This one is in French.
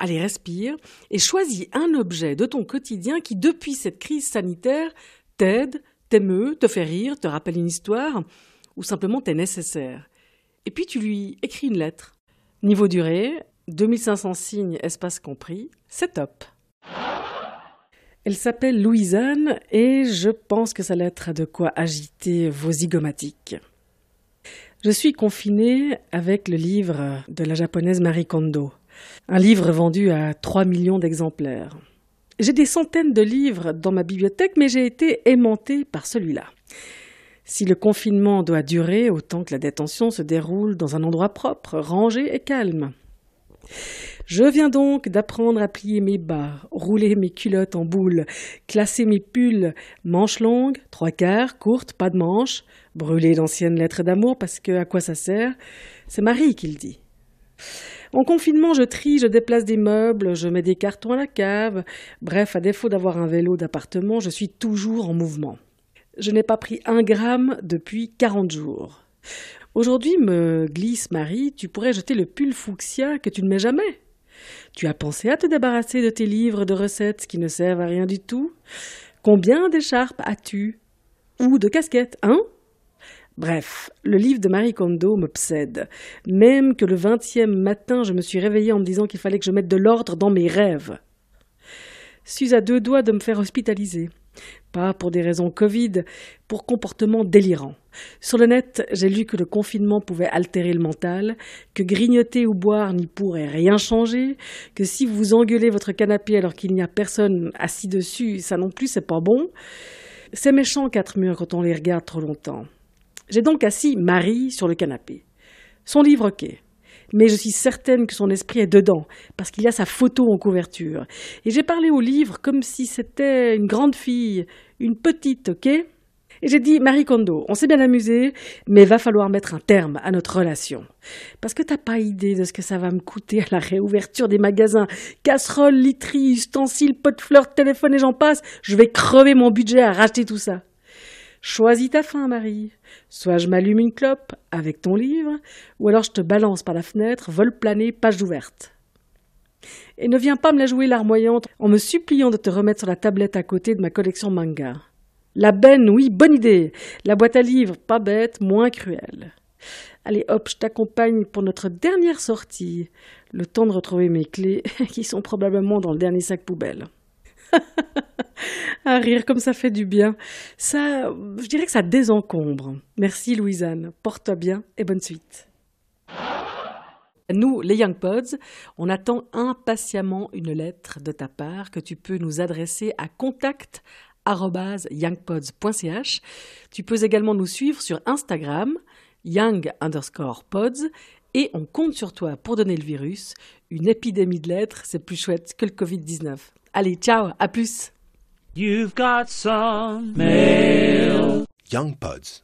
allez respire et choisis un objet de ton quotidien qui, depuis cette crise sanitaire, t'aide, t'émeut, te fait rire, te rappelle une histoire ou simplement t'est nécessaire. Et puis tu lui écris une lettre. Niveau durée, 2500 signes, espace compris, c'est top. Elle s'appelle Louisanne et je pense que sa lettre a de quoi agiter vos zygomatiques. Je suis confinée avec le livre de la japonaise Marie Kondo, un livre vendu à 3 millions d'exemplaires. J'ai des centaines de livres dans ma bibliothèque, mais j'ai été aimantée par celui-là. Si le confinement doit durer, autant que la détention se déroule dans un endroit propre, rangé et calme. Je viens donc d'apprendre à plier mes bas, rouler mes culottes en boule, classer mes pulls, manches longues, trois quarts, courtes, pas de manches, brûler d'anciennes lettres d'amour parce que à quoi ça sert? C'est Marie qui le dit. En confinement, je trie, je déplace des meubles, je mets des cartons à la cave. Bref, à défaut d'avoir un vélo d'appartement, je suis toujours en mouvement. Je n'ai pas pris un gramme depuis quarante jours. Aujourd'hui, me glisse Marie, tu pourrais jeter le pull fuchsia que tu ne mets jamais. Tu as pensé à te débarrasser de tes livres de recettes qui ne servent à rien du tout? Combien d'écharpes as-tu? Ou de casquettes, hein? Bref, le livre de Marie Kondo m'obsède. Même que le vingtième matin, je me suis réveillée en me disant qu'il fallait que je mette de l'ordre dans mes rêves. Suis à deux doigts de me faire hospitaliser. Pas pour des raisons Covid, pour comportement délirant. Sur le net, j'ai lu que le confinement pouvait altérer le mental, que grignoter ou boire n'y pourrait rien changer, que si vous engueulez votre canapé alors qu'il n'y a personne assis dessus, ça non plus c'est pas bon. C'est méchant quatre murs quand on les regarde trop longtemps. J'ai donc assis Marie sur le canapé. Son livre, ok. Mais je suis certaine que son esprit est dedans, parce qu'il y a sa photo en couverture. Et j'ai parlé au livre comme si c'était une grande fille, une petite, ok et j'ai dit, Marie Kondo, on s'est bien amusé, mais va falloir mettre un terme à notre relation. Parce que t'as pas idée de ce que ça va me coûter à la réouverture des magasins. Casseroles, literies, ustensiles, pots de fleurs, téléphone et j'en passe. Je vais crever mon budget à racheter tout ça. Choisis ta fin, Marie. Soit je m'allume une clope avec ton livre, ou alors je te balance par la fenêtre, vol plané, page ouverte. Et ne viens pas me la jouer larmoyante en me suppliant de te remettre sur la tablette à côté de ma collection manga. La benne, oui, bonne idée. La boîte à livres, pas bête, moins cruelle. Allez hop, je t'accompagne pour notre dernière sortie. Le temps de retrouver mes clés, qui sont probablement dans le dernier sac poubelle. à rire comme ça fait du bien. Ça, je dirais que ça désencombre. Merci Louisanne. Porte-toi bien et bonne suite. Nous, les Young Pods, on attend impatiemment une lettre de ta part que tu peux nous adresser à contact youngpods.ch. Tu peux également nous suivre sur Instagram, young underscore pods, et on compte sur toi pour donner le virus. Une épidémie de lettres, c'est plus chouette que le Covid-19. Allez, ciao, à plus. You've got some mail. Young Buds.